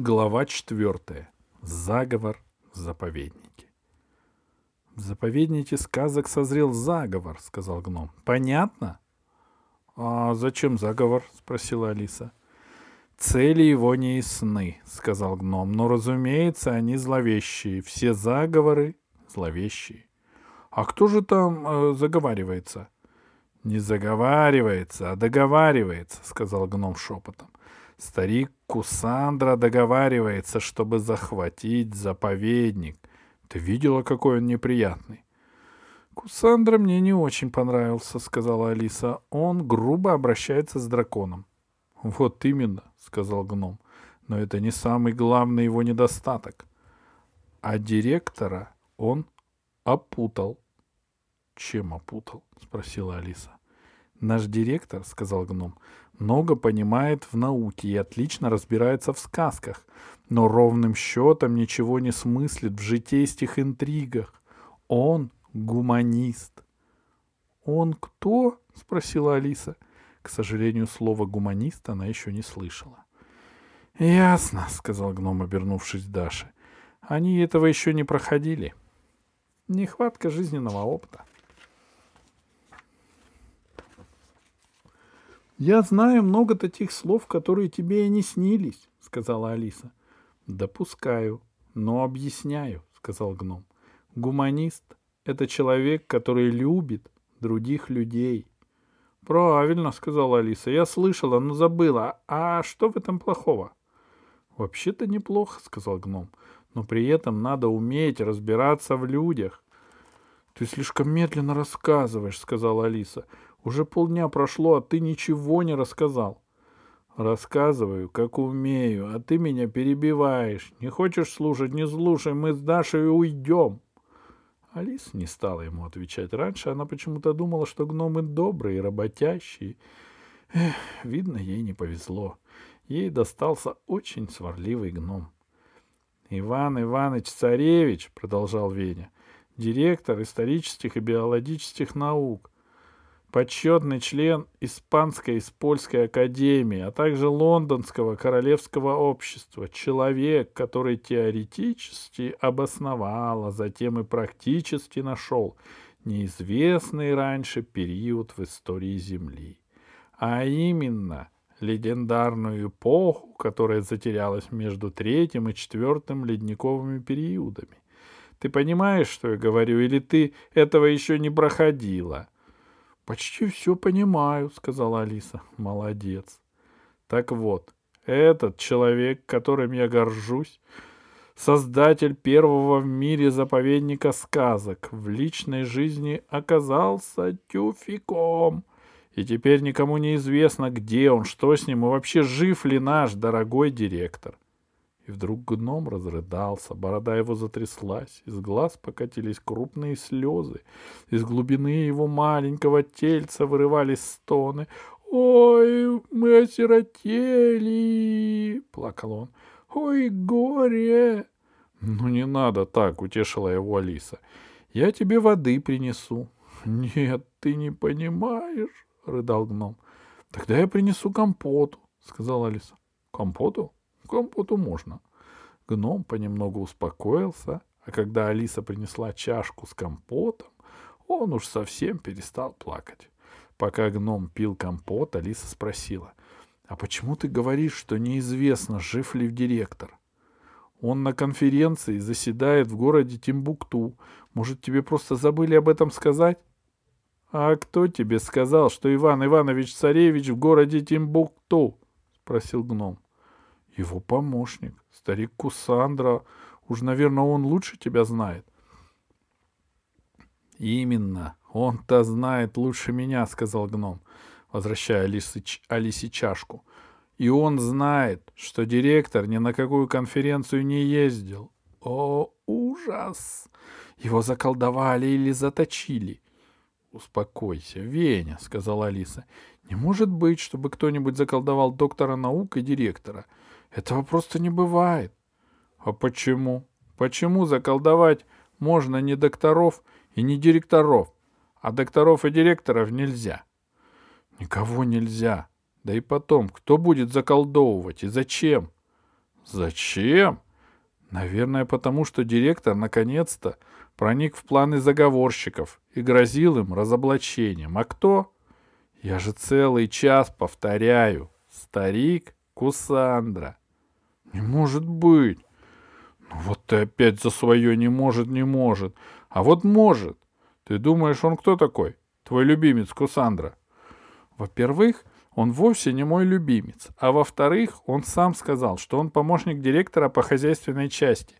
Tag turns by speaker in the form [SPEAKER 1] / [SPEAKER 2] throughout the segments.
[SPEAKER 1] Глава четвертая. Заговор в заповеднике. В заповеднике сказок созрел заговор, сказал гном. Понятно? А зачем заговор? спросила Алиса. Цели его не ясны, сказал гном, но, разумеется, они зловещие. Все заговоры зловещие. А кто же там э, заговаривается? Не заговаривается, а договаривается, сказал гном шепотом. Старик Кусандра договаривается, чтобы захватить заповедник. Ты видела, какой он неприятный? Кусандра мне не очень понравился, сказала Алиса. Он грубо обращается с драконом. Вот именно, сказал гном. Но это не самый главный его недостаток. А директора он опутал. Чем опутал? спросила Алиса. Наш директор, сказал гном, много понимает в науке и отлично разбирается в сказках, но ровным счетом ничего не смыслит в житейских интригах. Он гуманист. «Он кто?» — спросила Алиса. К сожалению, слова «гуманист» она еще не слышала. «Ясно», — сказал гном, обернувшись Даше. «Они этого еще не проходили. Нехватка жизненного опыта». «Я знаю много таких слов, которые тебе и не снились», — сказала Алиса. «Допускаю, но объясняю», — сказал гном. «Гуманист — это человек, который любит других людей». «Правильно», — сказала Алиса. «Я слышала, но забыла. А что в этом плохого?» «Вообще-то неплохо», — сказал гном. «Но при этом надо уметь разбираться в людях». «Ты слишком медленно рассказываешь», — сказала Алиса. Уже полдня прошло, а ты ничего не рассказал. Рассказываю, как умею, а ты меня перебиваешь. Не хочешь слушать, не слушай, мы с Дашей уйдем. Алиса не стала ему отвечать. Раньше она почему-то думала, что гномы добрые, работящие. Эх, видно, ей не повезло. Ей достался очень сварливый гном. «Иван Иванович Царевич», — продолжал Веня, — «директор исторических и биологических наук почетный член Испанской и Польской академии, а также Лондонского королевского общества, человек, который теоретически обосновал, а затем и практически нашел неизвестный раньше период в истории Земли, а именно легендарную эпоху, которая затерялась между третьим и четвертым ледниковыми периодами. Ты понимаешь, что я говорю, или ты этого еще не проходила?» «Почти все понимаю», — сказала Алиса. «Молодец». «Так вот, этот человек, которым я горжусь, создатель первого в мире заповедника сказок, в личной жизни оказался тюфиком. И теперь никому не известно, где он, что с ним и вообще жив ли наш дорогой директор. И вдруг гном разрыдался, борода его затряслась, из глаз покатились крупные слезы, из глубины его маленького тельца вырывались стоны. «Ой, мы осиротели!» — плакал он. «Ой, горе!» «Ну, не надо так!» — утешила его Алиса. «Я тебе воды принесу». «Нет, ты не понимаешь!» — рыдал гном. «Тогда я принесу компоту», — сказала Алиса. «Компоту?» Компоту можно. Гном понемногу успокоился, а когда Алиса принесла чашку с компотом, он уж совсем перестал плакать. Пока гном пил компот, Алиса спросила, «А почему ты говоришь, что неизвестно, жив ли директор?» «Он на конференции заседает в городе Тимбукту. Может, тебе просто забыли об этом сказать?» «А кто тебе сказал, что Иван Иванович Царевич в городе Тимбукту?» — спросил гном. Его помощник, старик Кусандра. Уж, наверное, он лучше тебя знает. Именно. Он-то знает лучше меня, сказал гном, возвращая Алисе, Алисе чашку. И он знает, что директор ни на какую конференцию не ездил. О, ужас! Его заколдовали или заточили. Успокойся, Веня, сказала Алиса. Не может быть, чтобы кто-нибудь заколдовал доктора наук и директора. Этого просто не бывает. А почему? Почему заколдовать можно не докторов и не директоров, а докторов и директоров нельзя? Никого нельзя. Да и потом, кто будет заколдовывать и зачем? Зачем? Наверное, потому что директор наконец-то проник в планы заговорщиков и грозил им разоблачением. А кто? Я же целый час повторяю. Старик Кусандра. Не может быть. Ну вот ты опять за свое не может, не может. А вот может. Ты думаешь, он кто такой? Твой любимец Кусандра. Во-первых, он вовсе не мой любимец. А во-вторых, он сам сказал, что он помощник директора по хозяйственной части.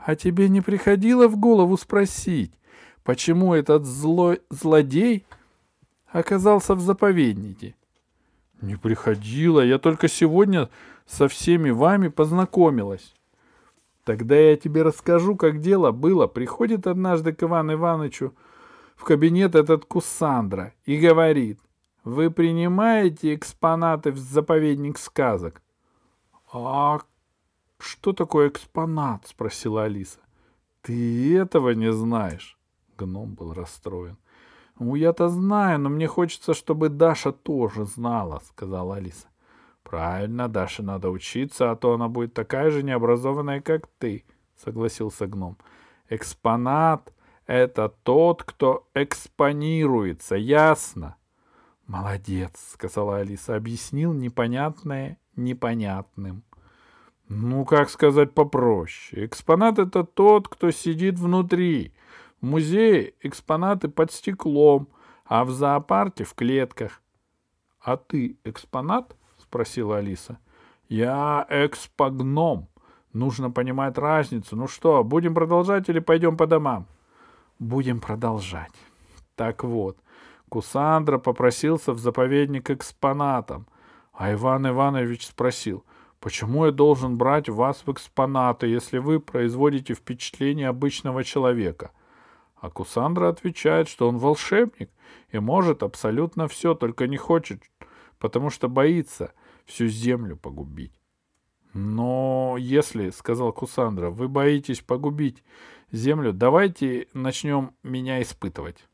[SPEAKER 1] А тебе не приходило в голову спросить, почему этот злой злодей оказался в заповеднике? Не приходило, я только сегодня со всеми вами познакомилась. Тогда я тебе расскажу, как дело было. Приходит однажды к Ивану Ивановичу в кабинет этот Кусандра и говорит — вы принимаете экспонаты в заповедник сказок? А что такое экспонат? спросила Алиса. Ты этого не знаешь? Гном был расстроен. Ну, я-то знаю, но мне хочется, чтобы Даша тоже знала, сказала Алиса. Правильно, Даше надо учиться, а то она будет такая же необразованная, как ты, согласился гном. Экспонат — это тот, кто экспонируется, ясно? «Молодец», — сказала Алиса, — объяснил непонятное непонятным. «Ну, как сказать попроще? Экспонат — это тот, кто сидит внутри. В музее экспонаты под стеклом, а в зоопарке — в клетках». «А ты экспонат?» — спросила Алиса. «Я экспогном. Нужно понимать разницу. Ну что, будем продолжать или пойдем по домам?» «Будем продолжать. Так вот, — Кусандра попросился в заповедник экспонатом, а Иван Иванович спросил, почему я должен брать вас в экспонаты, если вы производите впечатление обычного человека? А Кусандра отвечает, что он волшебник и может абсолютно все, только не хочет, потому что боится всю землю погубить. Но если, — сказал Кусандра, — вы боитесь погубить землю, давайте начнем меня испытывать.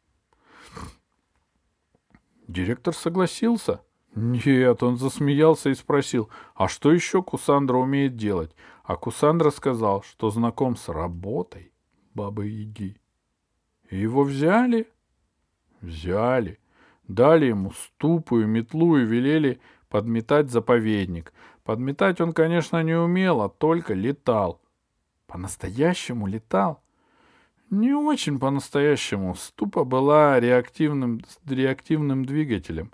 [SPEAKER 1] Директор согласился. Нет, он засмеялся и спросил, а что еще Кусандра умеет делать? А Кусандра сказал, что знаком с работой бабы Яги. Его взяли? Взяли. Дали ему ступу и метлу и велели подметать заповедник. Подметать он, конечно, не умел, а только летал. По-настоящему летал. Не очень по-настоящему. Ступа была реактивным, реактивным двигателем.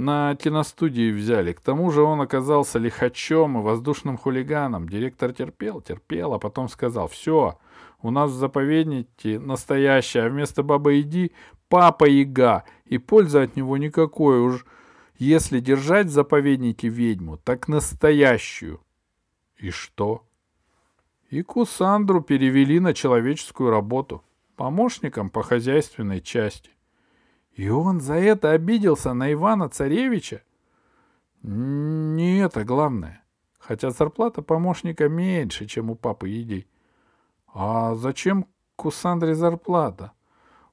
[SPEAKER 1] На киностудии взяли. К тому же он оказался лихачом и воздушным хулиганом. Директор терпел, терпел, а потом сказал, все, у нас в заповеднике настоящая, а вместо бабы иди папа Яга, и пользы от него никакой уж. Если держать в заповеднике ведьму, так настоящую. И что? и Кусандру перевели на человеческую работу, помощником по хозяйственной части. И он за это обиделся на Ивана Царевича? Не это главное. Хотя зарплата помощника меньше, чем у папы Едей. А зачем Кусандре зарплата?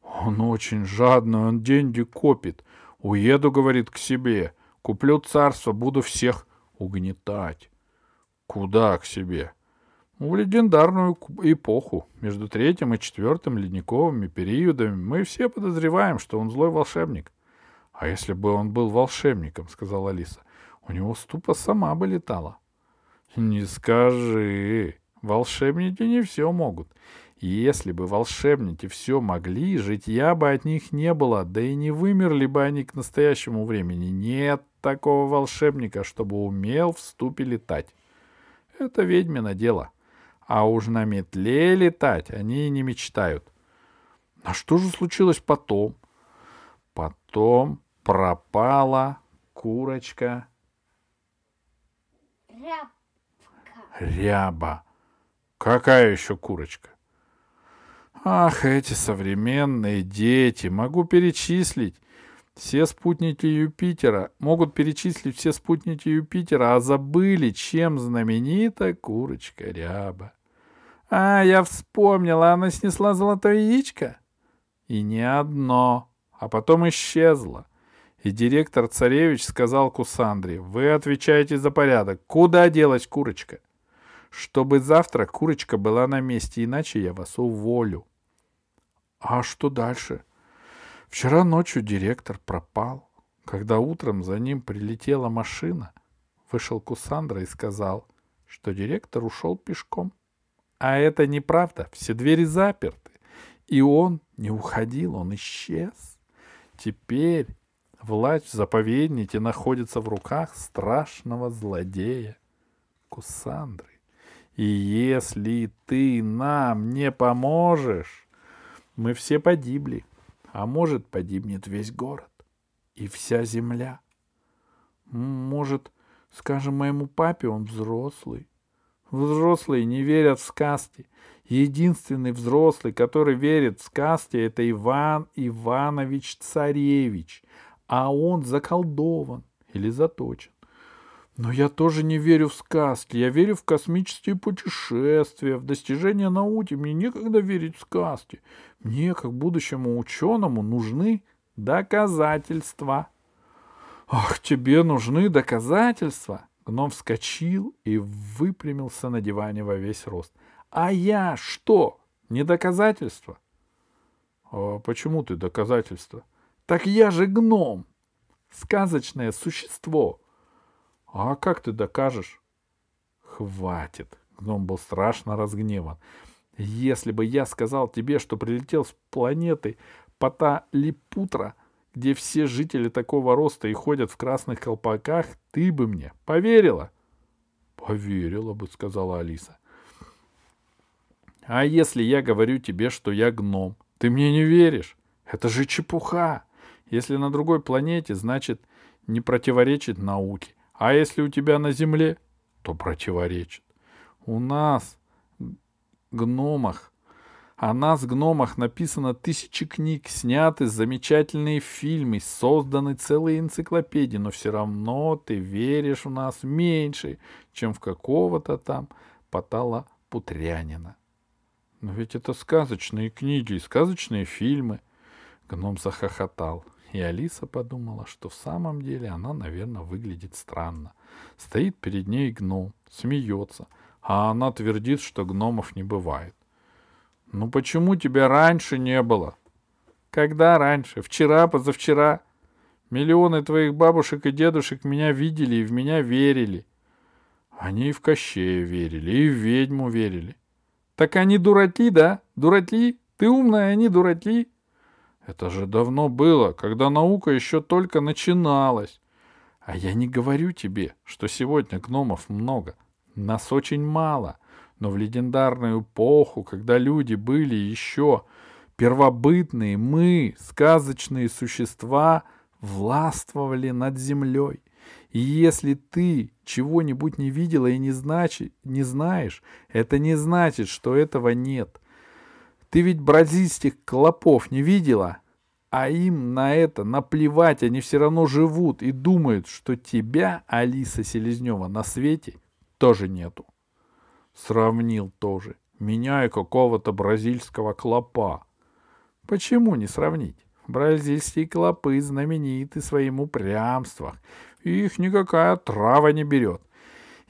[SPEAKER 1] Он очень жадный, он деньги копит. Уеду, говорит, к себе. Куплю царство, буду всех угнетать. Куда к себе? В легендарную эпоху, между третьим и четвертым ледниковыми периодами, мы все подозреваем, что он злой волшебник. — А если бы он был волшебником, — сказала Алиса, — у него ступа сама бы летала. — Не скажи. Волшебники не все могут. Если бы волшебники все могли, житья бы от них не было, да и не вымерли бы они к настоящему времени. Нет такого волшебника, чтобы умел в ступе летать. Это ведьмино дело. — а уж на метле летать они и не мечтают. А что же случилось потом? Потом пропала курочка.
[SPEAKER 2] Рябка.
[SPEAKER 1] Ряба. Какая еще курочка? Ах, эти современные дети, могу перечислить. Все спутники Юпитера могут перечислить все спутники Юпитера, а забыли, чем знаменита курочка ряба. А, я вспомнила, она снесла золотое яичко. И не одно, а потом исчезла. И директор царевич сказал Кусандре, вы отвечаете за порядок. Куда делась курочка? чтобы завтра курочка была на месте, иначе я вас уволю. А что дальше? Вчера ночью директор пропал. Когда утром за ним прилетела машина, вышел Кусандра и сказал, что директор ушел пешком. А это неправда, все двери заперты. И он не уходил, он исчез. Теперь власть в заповеднике находится в руках страшного злодея Кусандры. И если ты нам не поможешь, мы все погибли, а может погибнет весь город и вся земля. Может, скажем моему папе, он взрослый. Взрослые не верят в сказки. Единственный взрослый, который верит в сказки, это Иван Иванович Царевич, а он заколдован или заточен. Но я тоже не верю в сказки. Я верю в космические путешествия, в достижения науки. Мне некогда верить в сказки. Мне, как будущему ученому, нужны доказательства. Ах, тебе нужны доказательства? Гном вскочил и выпрямился на диване во весь рост. А я что? Не доказательство? А почему ты доказательство? Так я же гном. Сказочное существо. А как ты докажешь? Хватит. Гном был страшно разгневан. Если бы я сказал тебе, что прилетел с планеты Паталипутра, где все жители такого роста и ходят в красных колпаках, ты бы мне поверила? Поверила бы, сказала Алиса. А если я говорю тебе, что я гном, ты мне не веришь? Это же чепуха. Если на другой планете, значит, не противоречит науке. А если у тебя на земле, то противоречит. У нас, гномах, о нас, гномах, написано тысячи книг, сняты замечательные фильмы, созданы целые энциклопедии, но все равно ты веришь в нас меньше, чем в какого-то там Потала Путрянина. Но ведь это сказочные книги и сказочные фильмы. Гном захохотал. И Алиса подумала, что в самом деле она, наверное, выглядит странно. Стоит перед ней гном, смеется, а она твердит, что гномов не бывает. «Ну почему тебя раньше не было?» «Когда раньше? Вчера, позавчера?» «Миллионы твоих бабушек и дедушек меня видели и в меня верили». «Они и в Кощея верили, и в ведьму верили». «Так они дураки, да? Дураки? Ты умная, они дураки?» Это же давно было, когда наука еще только начиналась. А я не говорю тебе, что сегодня гномов много. Нас очень мало. Но в легендарную эпоху, когда люди были еще первобытные, мы, сказочные существа, властвовали над землей. И если ты чего-нибудь не видела и не, значит, не знаешь, это не значит, что этого нет — ты ведь бразильских клопов не видела? А им на это наплевать, они все равно живут и думают, что тебя, Алиса Селезнева, на свете тоже нету. Сравнил тоже. Меня и какого-то бразильского клопа. Почему не сравнить? Бразильские клопы знамениты своим упрямством. Их никакая трава не берет.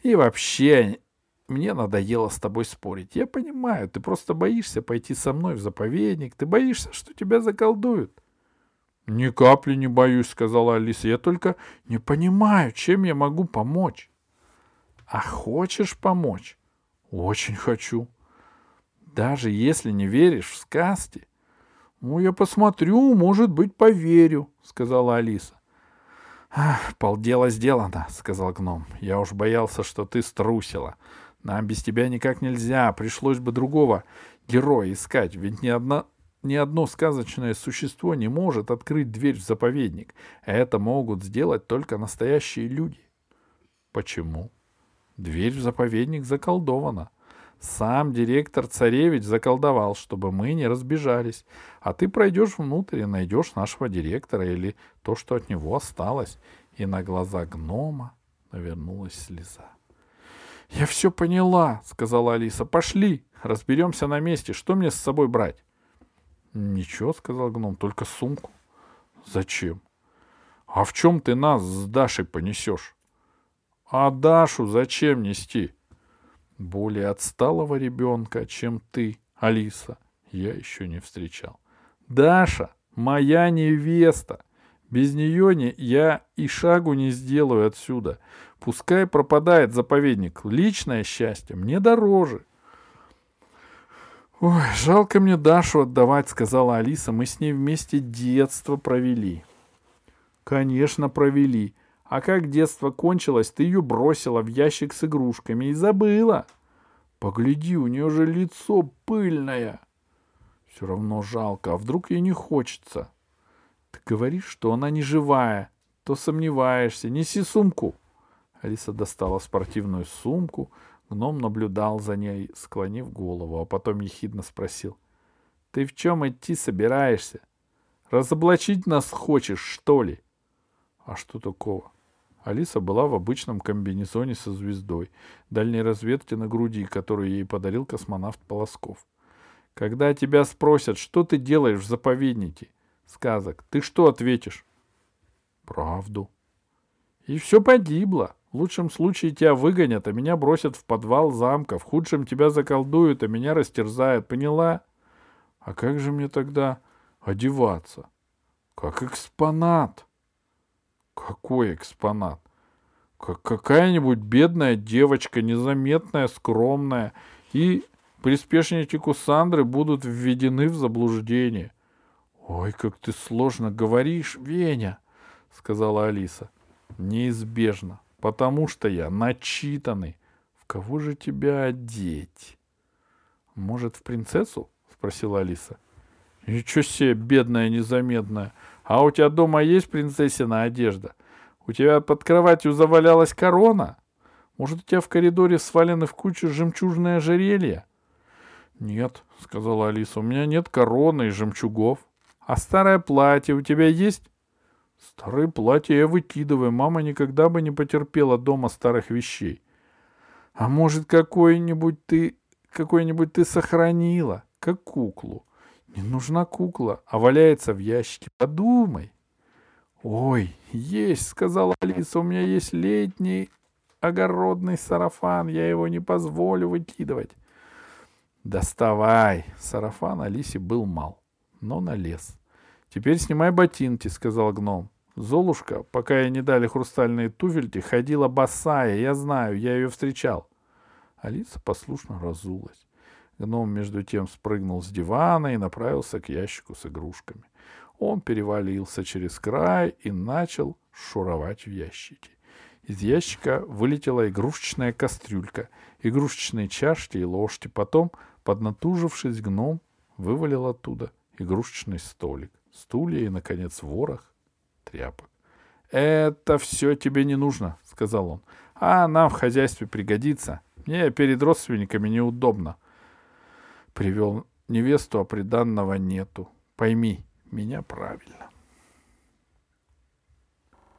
[SPEAKER 1] И вообще мне надоело с тобой спорить. Я понимаю, ты просто боишься пойти со мной в заповедник. Ты боишься, что тебя заколдуют. — Ни капли не боюсь, — сказала Алиса. — Я только не понимаю, чем я могу помочь. — А хочешь помочь? — Очень хочу. — Даже если не веришь в сказки? — Ну, я посмотрю, может быть, поверю, — сказала Алиса. — Полдела сделано, — сказал гном. — Я уж боялся, что ты струсила. Нам без тебя никак нельзя, пришлось бы другого героя искать, ведь ни одна ни одно сказочное существо не может открыть дверь в заповедник. Это могут сделать только настоящие люди. Почему? Дверь в заповедник заколдована. Сам директор царевич заколдовал, чтобы мы не разбежались. А ты пройдешь внутрь и найдешь нашего директора или то, что от него осталось. И на глаза гнома навернулась слеза. — Я все поняла, — сказала Алиса. — Пошли, разберемся на месте. Что мне с собой брать? — Ничего, — сказал гном, — только сумку. — Зачем? — А в чем ты нас с Дашей понесешь? — А Дашу зачем нести? — Более отсталого ребенка, чем ты, Алиса, я еще не встречал. Даша, моя невеста. Без нее не, я и шагу не сделаю отсюда. Пускай пропадает заповедник. Личное счастье мне дороже. Ой, жалко мне Дашу отдавать, сказала Алиса. Мы с ней вместе детство провели. Конечно, провели. А как детство кончилось, ты ее бросила в ящик с игрушками и забыла. Погляди, у нее же лицо пыльное. Все равно жалко, а вдруг ей не хочется? Ты говоришь, что она не живая, то сомневаешься. Неси сумку. Алиса достала спортивную сумку, гном наблюдал за ней, склонив голову, а потом ехидно спросил. — Ты в чем идти собираешься? Разоблачить нас хочешь, что ли? — А что такого? Алиса была в обычном комбинезоне со звездой, дальней разведки на груди, которую ей подарил космонавт Полосков. Когда тебя спросят, что ты делаешь в заповеднике сказок, ты что ответишь? Правду. И все погибло. В лучшем случае тебя выгонят, а меня бросят в подвал замка. В худшем тебя заколдуют, а меня растерзают. Поняла? А как же мне тогда одеваться? Как экспонат. Какой экспонат? Как какая-нибудь бедная девочка, незаметная, скромная, и приспешники Кусандры будут введены в заблуждение. — Ой, как ты сложно говоришь, Веня, — сказала Алиса. — Неизбежно, потому что я начитанный. В кого же тебя одеть? — Может, в принцессу? — спросила Алиса. — Ничего себе, бедная, незаметная. А у тебя дома есть принцессина одежда? У тебя под кроватью завалялась корона? Может, у тебя в коридоре свалены в кучу жемчужные ожерелья? — Нет, — сказала Алиса, — у меня нет короны и жемчугов. — А старое платье у тебя есть? — Старые платья я выкидываю. Мама никогда бы не потерпела дома старых вещей. — А может, какой-нибудь ты, какой-нибудь ты сохранила, как куклу? Не нужна кукла, а валяется в ящике. Подумай. Ой, есть, сказала Алиса, у меня есть летний огородный сарафан, я его не позволю выкидывать. Доставай. Сарафан Алисе был мал, но налез. Теперь снимай ботинки, сказал гном. Золушка, пока ей не дали хрустальные туфельки, ходила босая, я знаю, я ее встречал. Алиса послушно разулась. Гном между тем спрыгнул с дивана и направился к ящику с игрушками. Он перевалился через край и начал шуровать в ящике. Из ящика вылетела игрушечная кастрюлька, игрушечные чашки и ложки. Потом, поднатужившись, гном вывалил оттуда игрушечный столик, стулья и, наконец, ворох тряпок. — Это все тебе не нужно, — сказал он. — А нам в хозяйстве пригодится. Мне перед родственниками неудобно. — привел невесту, а приданного нету. Пойми меня правильно.